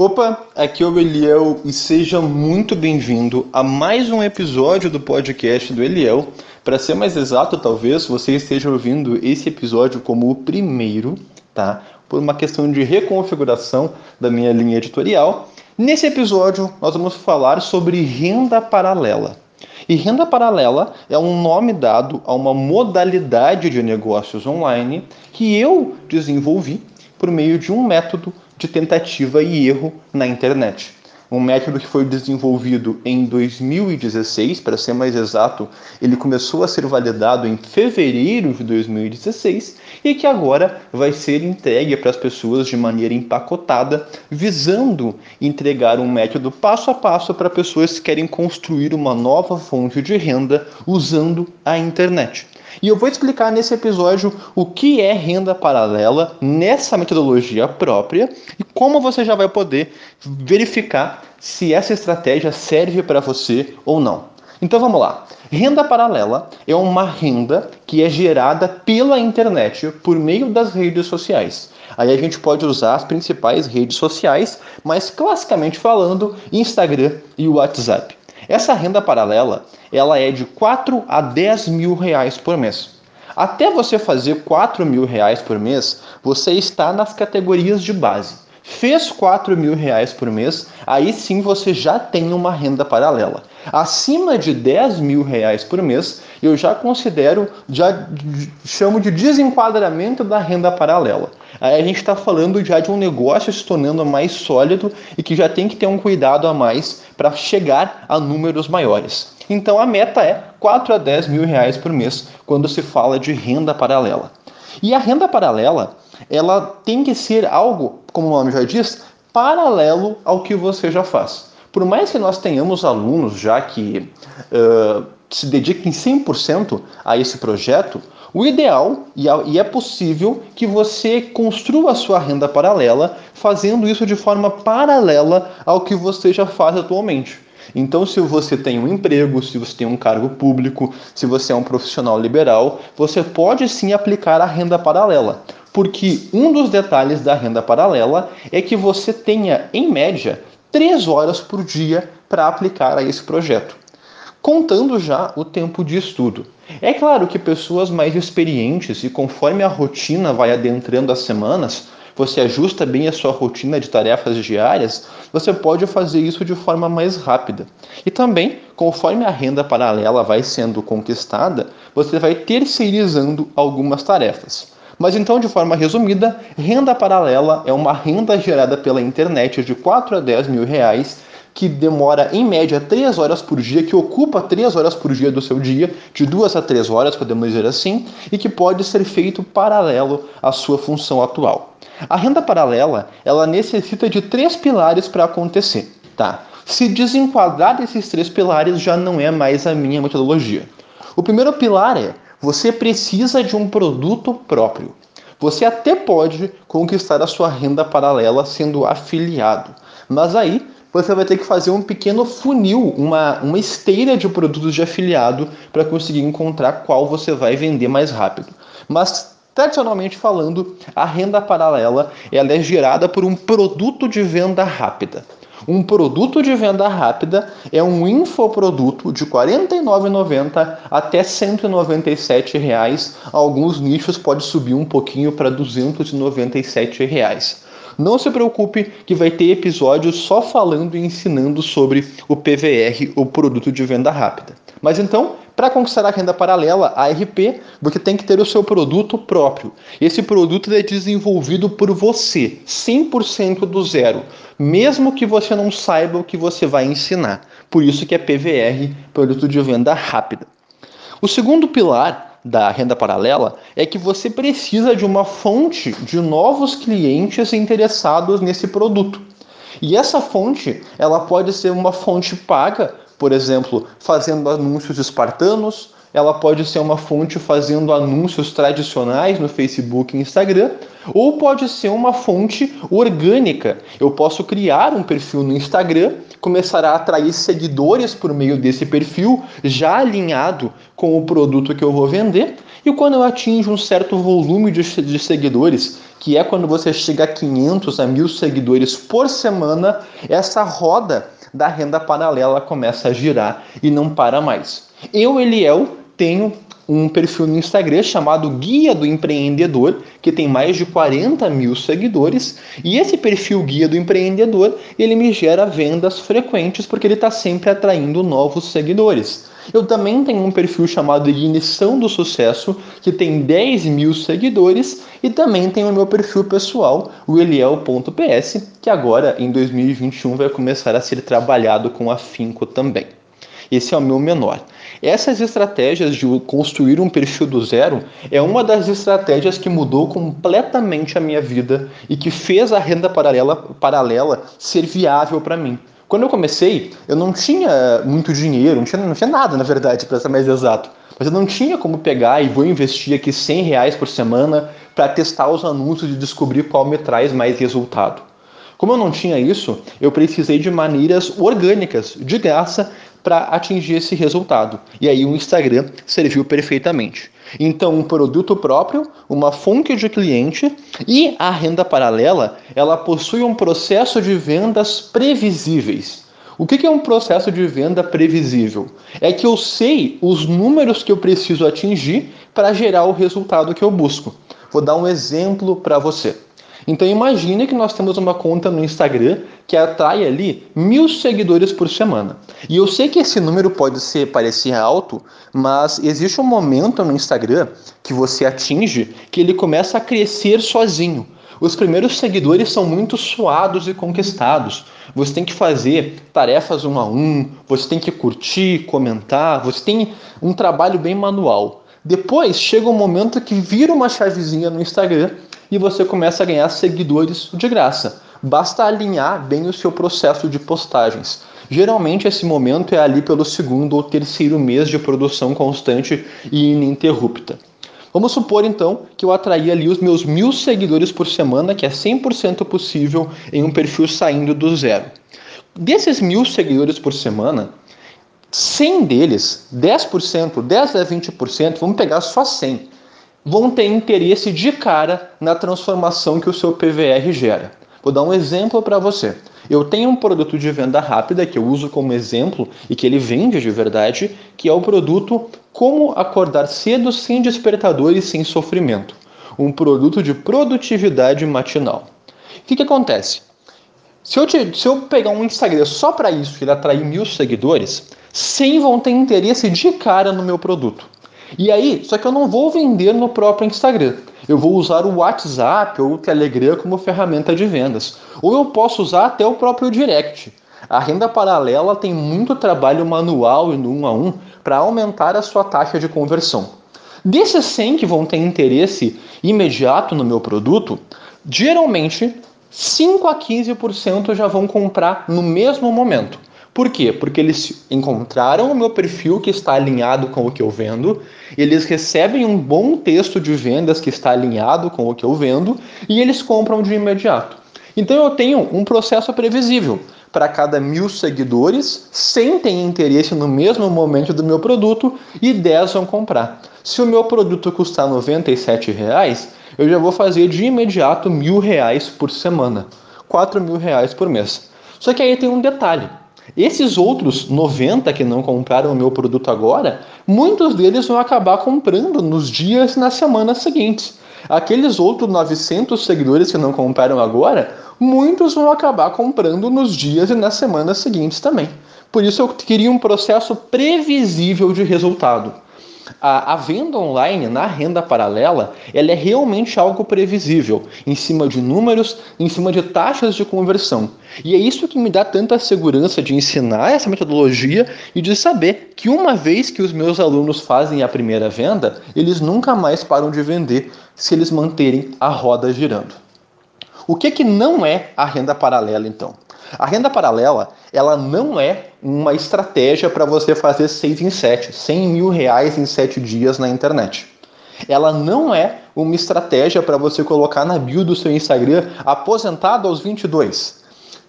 Opa, aqui é o Eliel e seja muito bem-vindo a mais um episódio do podcast do Eliel. Para ser mais exato, talvez você esteja ouvindo esse episódio como o primeiro, tá? Por uma questão de reconfiguração da minha linha editorial. Nesse episódio, nós vamos falar sobre renda paralela. E renda paralela é um nome dado a uma modalidade de negócios online que eu desenvolvi por meio de um método de tentativa e erro na internet. Um método que foi desenvolvido em 2016, para ser mais exato, ele começou a ser validado em fevereiro de 2016 e que agora vai ser entregue para as pessoas de maneira empacotada, visando entregar um método passo a passo para pessoas que querem construir uma nova fonte de renda usando a internet. E eu vou explicar nesse episódio o que é renda paralela nessa metodologia própria e como você já vai poder verificar se essa estratégia serve para você ou não. Então vamos lá. Renda paralela é uma renda que é gerada pela internet por meio das redes sociais. Aí a gente pode usar as principais redes sociais, mas classicamente falando, Instagram e WhatsApp. Essa renda paralela ela é de 4 a 10 mil reais por mês. Até você fazer 4 mil reais por mês, você está nas categorias de base. Fez 4 mil reais por mês, aí sim você já tem uma renda paralela. Acima de 10 mil reais por mês, eu já considero, já chamo de desenquadramento da renda paralela. Aí a gente está falando já de um negócio se tornando mais sólido e que já tem que ter um cuidado a mais para chegar a números maiores. Então a meta é 4 a 10 mil reais por mês quando se fala de renda paralela. E a renda paralela, ela tem que ser algo, como o nome já diz, paralelo ao que você já faz. Por mais que nós tenhamos alunos já que uh, se dediquem 100% a esse projeto, o ideal, e é possível, que você construa a sua renda paralela fazendo isso de forma paralela ao que você já faz atualmente. Então, se você tem um emprego, se você tem um cargo público, se você é um profissional liberal, você pode sim aplicar a renda paralela. Porque um dos detalhes da renda paralela é que você tenha, em média, três horas por dia para aplicar a esse projeto contando já o tempo de estudo. É claro que pessoas mais experientes e conforme a rotina vai adentrando as semanas, você ajusta bem a sua rotina de tarefas diárias, você pode fazer isso de forma mais rápida. E também, conforme a renda paralela vai sendo conquistada, você vai terceirizando algumas tarefas. Mas então, de forma resumida, renda paralela é uma renda gerada pela internet de 4 a 10 mil reais que demora em média 3 horas por dia, que ocupa 3 horas por dia do seu dia, de 2 a 3 horas, podemos dizer assim, e que pode ser feito paralelo à sua função atual. A renda paralela, ela necessita de três pilares para acontecer, tá? Se desenquadrar desses três pilares já não é mais a minha metodologia. O primeiro pilar é você precisa de um produto próprio. Você até pode conquistar a sua renda paralela sendo afiliado, mas aí você vai ter que fazer um pequeno funil, uma, uma esteira de produtos de afiliado para conseguir encontrar qual você vai vender mais rápido. Mas tradicionalmente falando, a renda paralela ela é gerada por um produto de venda rápida. Um produto de venda rápida é um infoproduto de R$ 49,90 até 197 reais. Alguns nichos pode subir um pouquinho para 297 reais. Não se preocupe que vai ter episódios só falando e ensinando sobre o PVR, o produto de venda rápida. Mas então, para conquistar a renda paralela, ARP, você tem que ter o seu produto próprio. Esse produto é desenvolvido por você, 100% do zero, mesmo que você não saiba o que você vai ensinar. Por isso que é PVR, produto de venda rápida. O segundo pilar da renda paralela é que você precisa de uma fonte de novos clientes interessados nesse produto. E essa fonte, ela pode ser uma fonte paga, por exemplo, fazendo anúncios espartanos, ela pode ser uma fonte fazendo anúncios tradicionais no Facebook e Instagram, ou pode ser uma fonte orgânica. Eu posso criar um perfil no Instagram, começar a atrair seguidores por meio desse perfil, já alinhado com o produto que eu vou vender, E quando eu atinjo um certo volume de, de seguidores, que é quando você chega a 500 a 1000 seguidores por semana, essa roda da renda paralela começa a girar e não para mais. Eu, Eliel, tenho um perfil no Instagram chamado Guia do Empreendedor, que tem mais de 40 mil seguidores. E esse perfil Guia do Empreendedor, ele me gera vendas frequentes porque ele está sempre atraindo novos seguidores. Eu também tenho um perfil chamado Ignição do Sucesso, que tem 10 mil seguidores, e também tenho o meu perfil pessoal, o eliel.ps, que agora, em 2021, vai começar a ser trabalhado com afinco também. Esse é o meu menor. Essas estratégias de construir um perfil do zero é uma das estratégias que mudou completamente a minha vida e que fez a renda paralela, paralela ser viável para mim. Quando eu comecei, eu não tinha muito dinheiro, não tinha, não tinha nada, na verdade, para ser mais exato. Mas eu não tinha como pegar e vou investir aqui 100 reais por semana para testar os anúncios e descobrir qual me traz mais resultado. Como eu não tinha isso, eu precisei de maneiras orgânicas, de graça, para atingir esse resultado. E aí o Instagram serviu perfeitamente. Então, um produto próprio, uma fonte de cliente e a renda paralela, ela possui um processo de vendas previsíveis. O que é um processo de venda previsível? É que eu sei os números que eu preciso atingir para gerar o resultado que eu busco. Vou dar um exemplo para você. Então imagine que nós temos uma conta no Instagram que atrai ali mil seguidores por semana. E eu sei que esse número pode ser parecer alto, mas existe um momento no Instagram que você atinge que ele começa a crescer sozinho. Os primeiros seguidores são muito suados e conquistados. Você tem que fazer tarefas um a um, você tem que curtir, comentar, você tem um trabalho bem manual. Depois chega um momento que vira uma chavezinha no Instagram e você começa a ganhar seguidores de graça. Basta alinhar bem o seu processo de postagens. Geralmente esse momento é ali pelo segundo ou terceiro mês de produção constante e ininterrupta. Vamos supor então que eu atraí ali os meus mil seguidores por semana, que é 100% possível em um perfil saindo do zero. Desses mil seguidores por semana, 100 deles, 10%, 10 a 20%, vamos pegar só 100, vão ter interesse de cara na transformação que o seu PVR gera. Vou dar um exemplo para você. Eu tenho um produto de venda rápida que eu uso como exemplo e que ele vende de verdade, que é o produto Como Acordar Cedo Sem Despertador e Sem Sofrimento. Um produto de produtividade matinal. O que, que acontece? Se eu, te, se eu pegar um Instagram só para isso, ele atrair mil seguidores, 100 vão ter interesse de cara no meu produto. E aí, só que eu não vou vender no próprio Instagram. Eu vou usar o WhatsApp ou o Telegram como ferramenta de vendas. Ou eu posso usar até o próprio Direct. A renda paralela tem muito trabalho manual e no um a um para aumentar a sua taxa de conversão. Desses 100 que vão ter interesse imediato no meu produto, geralmente 5 a 15% já vão comprar no mesmo momento. Por quê? Porque eles encontraram o meu perfil que está alinhado com o que eu vendo, eles recebem um bom texto de vendas que está alinhado com o que eu vendo e eles compram de imediato. Então eu tenho um processo previsível. Para cada mil seguidores, 100 têm interesse no mesmo momento do meu produto e 10 vão comprar. Se o meu produto custar 97 reais, eu já vou fazer de imediato mil reais por semana, 4 mil reais por mês. Só que aí tem um detalhe. Esses outros 90 que não compraram o meu produto agora, muitos deles vão acabar comprando nos dias e nas semanas seguintes. Aqueles outros 900 seguidores que não compraram agora, muitos vão acabar comprando nos dias e nas semanas seguintes também. Por isso eu queria um processo previsível de resultado a, a, venda online na renda paralela ela é realmente algo previsível, em cima de números, em cima de taxas de conversão. E é isso que me dá tanta segurança de ensinar essa metodologia e de saber que uma vez que os meus alunos fazem a primeira venda, eles nunca mais param de vender se eles manterem a roda girando. O que, que não é a renda paralela então? A renda paralela, ela não é uma estratégia para você fazer 6 em 7, 100 mil reais em 7 dias na internet. Ela não é uma estratégia para você colocar na bio do seu Instagram aposentado aos 22.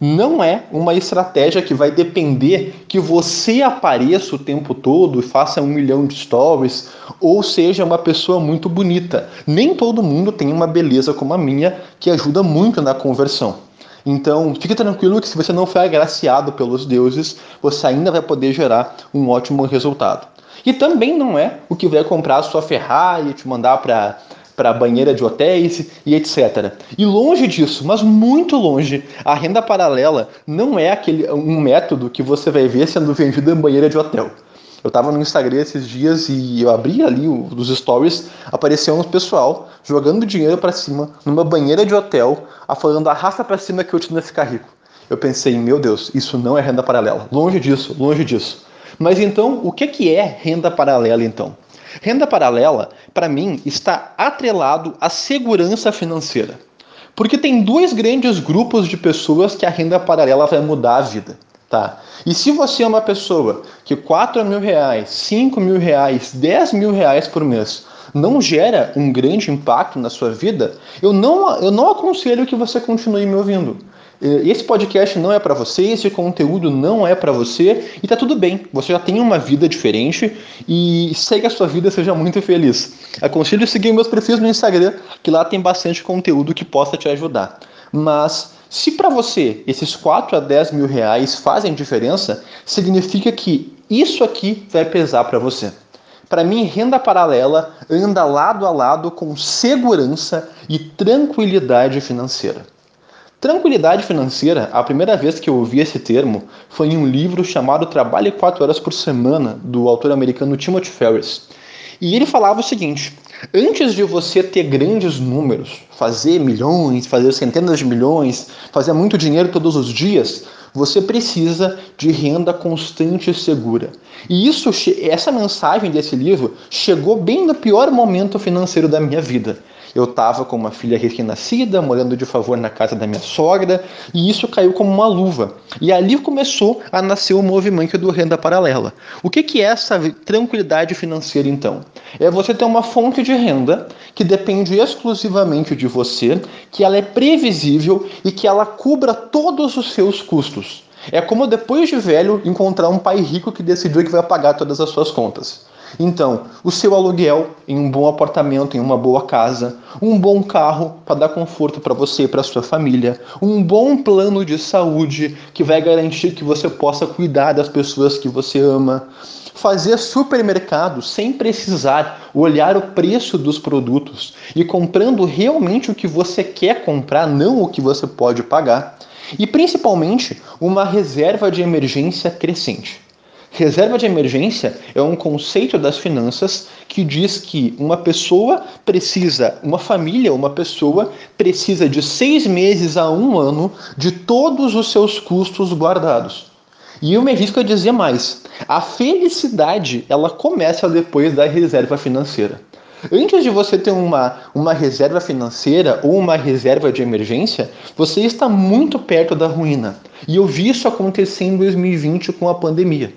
não é uma estratégia que vai depender que você apareça o tempo todo e faça um milhão de stories ou seja uma pessoa muito bonita. Nem todo mundo tem uma beleza como a minha que ajuda muito na conversão. Então, fique tranquilo que se você não for agraciado pelos deuses, você ainda vai poder gerar um ótimo resultado. E também não é o que vai comprar a sua Ferrari, te mandar para para banheira de hotéis e etc. E longe disso, mas muito longe, a renda paralela não é aquele um método que você vai ver sendo vendido em banheira de hotel. Eu estava no Instagram esses dias e eu abri ali os stories, apareceu um pessoal jogando dinheiro para cima numa banheira de hotel, falando arrasta para cima que eu te ficar rico. Eu pensei, meu Deus, isso não é renda paralela. Longe disso, longe disso. Mas então, o que que é renda paralela então? Renda paralela, para mim, está atrelado à segurança financeira. Porque tem dois grandes grupos de pessoas que a renda paralela vai mudar a vida. Tá? E se você é uma pessoa que 4 mil reais, 5 mil reais, 10 mil reais por mês não gera um grande impacto na sua vida, eu não, eu não aconselho que você continue me ouvindo. Esse podcast não é para você, esse conteúdo não é para você e tá tudo bem. Você já tem uma vida diferente e segue a sua vida, seja muito feliz. Aconselho seguir meus perfis no Instagram, que lá tem bastante conteúdo que possa te ajudar. Mas se para você esses 4 a 10 mil reais fazem diferença, significa que isso aqui vai pesar para você. Para mim, renda paralela anda lado a lado com segurança e tranquilidade financeira. Tranquilidade financeira, a primeira vez que eu ouvi esse termo foi em um livro chamado Trabalhe 4 Horas por Semana, do autor americano Timothy Ferriss. E ele falava o seguinte: antes de você ter grandes números, fazer milhões, fazer centenas de milhões, fazer muito dinheiro todos os dias, você precisa de renda constante e segura. E isso, essa mensagem desse livro chegou bem no pior momento financeiro da minha vida. Eu estava com uma filha recém-nascida, morando de favor na casa da minha sogra, e isso caiu como uma luva. E ali começou a nascer o movimento do renda paralela. O que, que é essa tranquilidade financeira, então? É você ter uma fonte de renda que depende exclusivamente de você, que ela é previsível e que ela cubra todos os seus custos. É como depois de velho encontrar um pai rico que decidiu que vai pagar todas as suas contas. Então, o seu aluguel em um bom apartamento, em uma boa casa, um bom carro para dar conforto para você e para sua família, um bom plano de saúde que vai garantir que você possa cuidar das pessoas que você ama, fazer supermercado sem precisar olhar o preço dos produtos e comprando realmente o que você quer comprar, não o que você pode pagar, e principalmente uma reserva de emergência crescente. Reserva de emergência é um conceito das finanças que diz que uma pessoa precisa, uma família, uma pessoa precisa de seis meses a um ano de todos os seus custos guardados. E eu me arrisco a dizer mais: a felicidade ela começa depois da reserva financeira. Antes de você ter uma, uma reserva financeira ou uma reserva de emergência, você está muito perto da ruína. E eu vi isso acontecer em 2020 com a pandemia.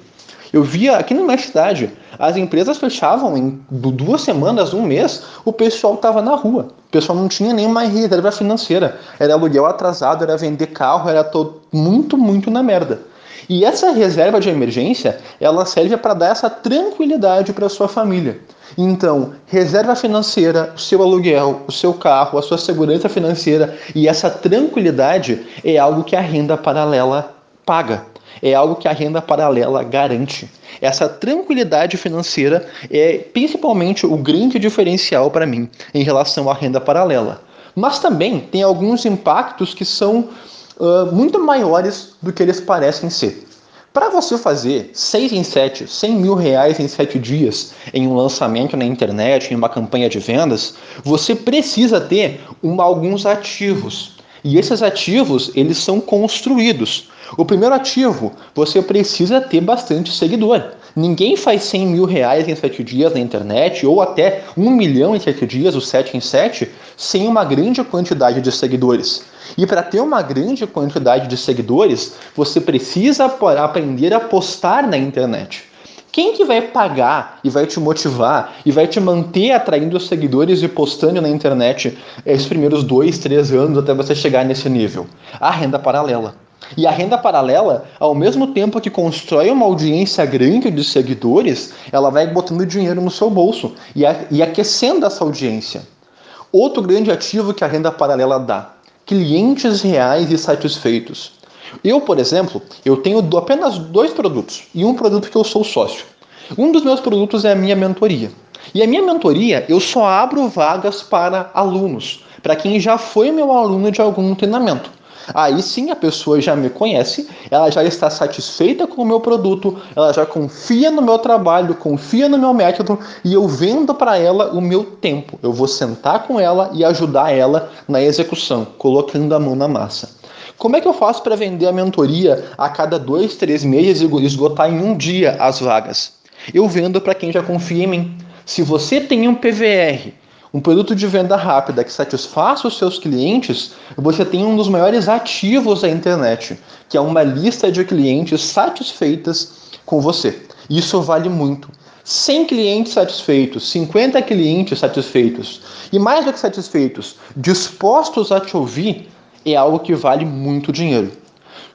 Eu via aqui na minha cidade, as empresas fechavam em duas semanas, um mês, o pessoal estava na rua. O pessoal não tinha nenhuma reserva financeira. Era aluguel atrasado, era vender carro, era todo, muito, muito na merda. E essa reserva de emergência, ela serve para dar essa tranquilidade para sua família. Então, reserva financeira, o seu aluguel, o seu carro, a sua segurança financeira e essa tranquilidade é algo que a renda paralela paga é algo que a renda paralela garante. Essa tranquilidade financeira é principalmente o grande diferencial para mim em relação à renda paralela. Mas também tem alguns impactos que são uh, muito maiores do que eles parecem ser. Para você fazer 6 em 7, 100 mil reais em 7 dias em um lançamento na internet, em uma campanha de vendas, você precisa ter alguns ativos. E esses ativos, eles são construídos. O primeiro ativo, você precisa ter bastante seguidor. Ninguém faz 100 mil reais em 7 dias na internet, ou até 1 milhão em 7 dias, o 7 em 7, sem uma grande quantidade de seguidores. E para ter uma grande quantidade de seguidores, você precisa aprender a postar na internet. Quem que vai pagar e vai te motivar e vai te manter atraindo seguidores e postando na internet esses primeiros dois, três anos até você chegar nesse nível? A renda paralela. E a renda paralela, ao mesmo tempo que constrói uma audiência grande de seguidores, ela vai botando dinheiro no seu bolso e aquecendo essa audiência. Outro grande ativo que a renda paralela dá: clientes reais e satisfeitos. Eu, por exemplo, eu tenho apenas dois produtos e um produto que eu sou sócio. Um dos meus produtos é a minha mentoria. E a minha mentoria, eu só abro vagas para alunos, para quem já foi meu aluno de algum treinamento. Aí sim a pessoa já me conhece, ela já está satisfeita com o meu produto, ela já confia no meu trabalho, confia no meu método e eu vendo para ela o meu tempo. Eu vou sentar com ela e ajudar ela na execução, colocando a mão na massa. Como é que eu faço para vender a mentoria a cada dois, três meses e esgotar em um dia as vagas? Eu vendo para quem já confia em mim. Se você tem um PVR, um produto de venda rápida que satisfaça os seus clientes, você tem um dos maiores ativos da internet, que é uma lista de clientes satisfeitas com você. Isso vale muito. 100 clientes satisfeitos, 50 clientes satisfeitos e mais do que satisfeitos, dispostos a te ouvir, é algo que vale muito dinheiro.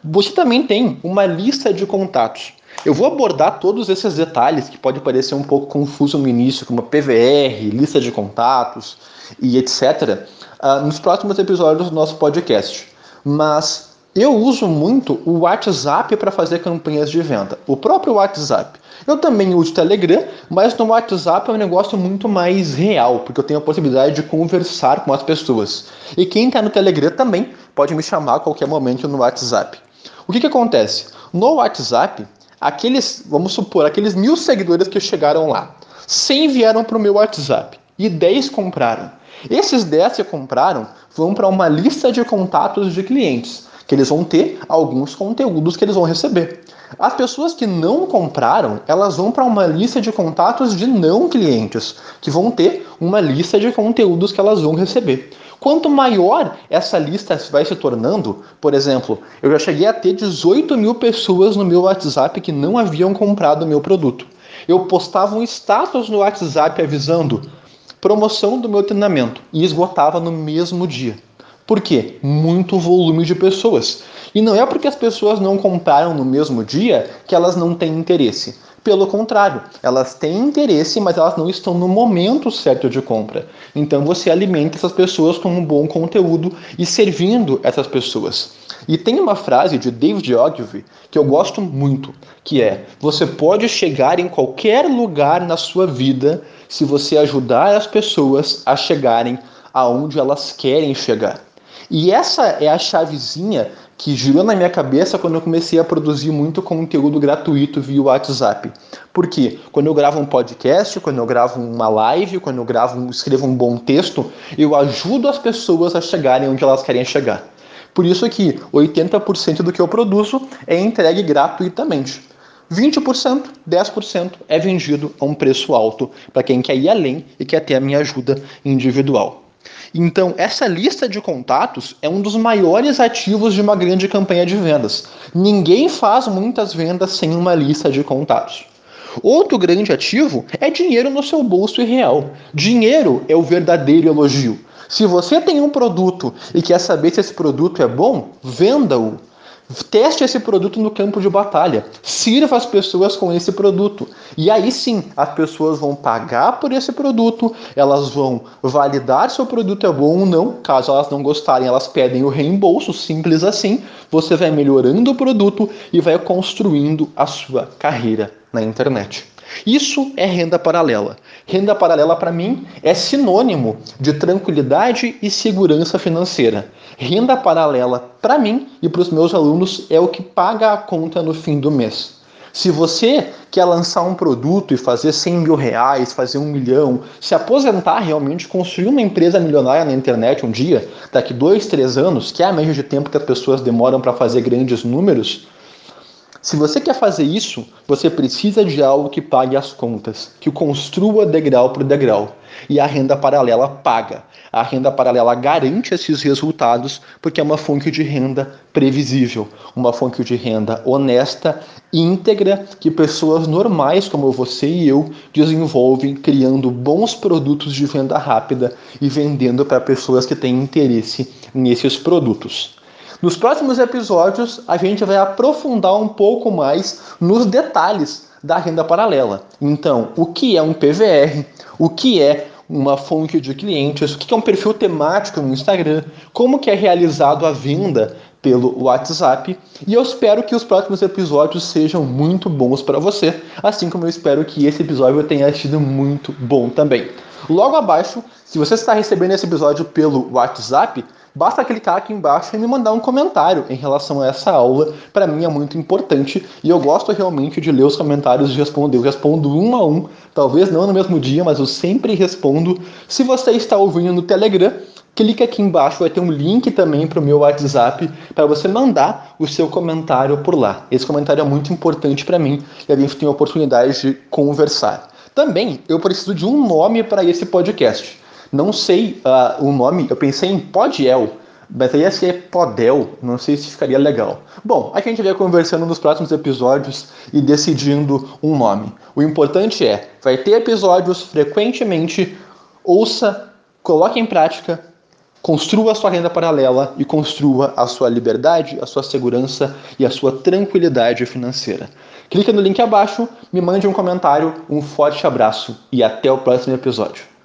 Você também tem uma lista de contatos. Eu vou abordar todos esses detalhes que pode parecer um pouco confuso no início, como PVR, lista de contatos e etc., uh, ah, nos próximos episódios do nosso podcast. Mas eu uso muito o WhatsApp para fazer campanhas de venda. O próprio WhatsApp. Eu também uso o Telegram, mas no WhatsApp é um negócio muito mais real, porque eu tenho a possibilidade de conversar com as pessoas. E quem está no Telegram também pode me chamar a qualquer momento no WhatsApp. O que, que acontece? No WhatsApp, aqueles, vamos supor, aqueles mil seguidores que chegaram lá, 100 vieram para o meu WhatsApp e 10 compraram. Esses 10 que compraram vão para uma lista de contatos de clientes, que eles vão ter alguns conteúdos que eles vão receber. As pessoas que não compraram, elas vão para uma lista de contatos de não clientes, que vão ter uma lista de conteúdos que elas vão receber. Quanto maior essa lista vai se tornando, por exemplo, eu já cheguei a ter 18 mil pessoas no meu WhatsApp que não haviam comprado o meu produto. Eu postava um status no WhatsApp avisando promoção do meu treinamento e esgotava no mesmo dia. Por quê? Muito volume de pessoas. E não é porque as pessoas não compraram no mesmo dia que elas não têm interesse. Pelo contrário, elas têm interesse, mas elas não estão no momento certo de compra. Então você alimenta essas pessoas com um bom conteúdo e servindo essas pessoas. E tem uma frase de David Ogilvy que eu gosto muito, que é: você pode chegar em qualquer lugar na sua vida se você ajudar as pessoas a chegarem aonde elas querem chegar. E essa é a chavezinha que girou na minha cabeça quando eu comecei a produzir muito conteúdo gratuito via WhatsApp. Porque quando eu gravo um podcast, quando eu gravo uma live, quando eu gravo, escrevo um bom texto, eu ajudo as pessoas a chegarem onde elas querem chegar. Por isso que 80% do que eu produzo é entregue gratuitamente. 20%, 10% é vendido a um preço alto para quem quer ir além e quer ter a minha ajuda individual. Então, essa lista de contatos é um dos maiores ativos de uma grande campanha de vendas. Ninguém faz muitas vendas sem uma lista de contatos. Outro grande ativo é dinheiro no seu bolso e real. Dinheiro é o verdadeiro elogio. Se você tem um produto e quer saber se esse produto é bom, venda-o. Teste esse produto no campo de batalha. Sirva as pessoas com esse produto. E aí sim, as pessoas vão pagar por esse produto, elas vão validar se o produto é bom ou não. Caso elas não gostarem, elas pedem o reembolso, simples assim. Você vai melhorando o produto e vai construindo a sua carreira na internet. Isso é renda paralela. Renda paralela, para mim, é sinônimo de tranquilidade e segurança financeira. Renda paralela, para mim e para os meus alunos, é o que paga a conta no fim do mês. Se você quer lançar um produto e fazer 100 mil reais, fazer um milhão, se aposentar realmente, construir uma empresa milionária na internet um dia, daqui dois, três anos, que é a média de tempo que as pessoas demoram para fazer grandes números, se você quer fazer isso, você precisa de algo que pague as contas, que o construa degrau por degrau. E a renda paralela paga. A renda paralela garante esses resultados porque é uma fonte de renda previsível, uma fonte de renda honesta, íntegra, que pessoas normais como você e eu desenvolvem criando bons produtos de venda rápida e vendendo para pessoas que têm interesse nesses produtos. Nos próximos episódios, a gente vai aprofundar um pouco mais nos detalhes da renda paralela. Então, o que é um PVR, o que é uma fonte de clientes, o que é um perfil temático no Instagram, como que é realizado a venda pelo WhatsApp. E eu espero que os próximos episódios sejam muito bons para você, assim como eu espero que esse episódio tenha sido muito bom também. Logo abaixo, se você está recebendo esse episódio pelo WhatsApp, basta clicar aqui embaixo e me mandar um comentário em relação a essa aula. Para mim é muito importante e eu gosto realmente de ler os comentários e responder. Eu respondo um a um, talvez não no mesmo dia, mas eu sempre respondo. Se você está ouvindo no Telegram, clique aqui embaixo, vai ter um link também para o meu WhatsApp para você mandar o seu comentário por lá. Esse comentário é muito importante para mim e a gente tem a oportunidade de conversar. Também eu preciso de um nome para esse podcast. Não sei uh, o nome, eu pensei em Podiel, mas aí ia ser Podel, não sei se ficaria legal. Bom, a gente vai conversando nos próximos episódios e decidindo um nome. O importante é, vai ter episódios frequentemente, ouça, coloque em prática, construa a sua renda paralela e construa a sua liberdade, a sua segurança e a sua tranquilidade financeira. Clique no link abaixo, me mande um comentário, um forte abraço e até o próximo episódio.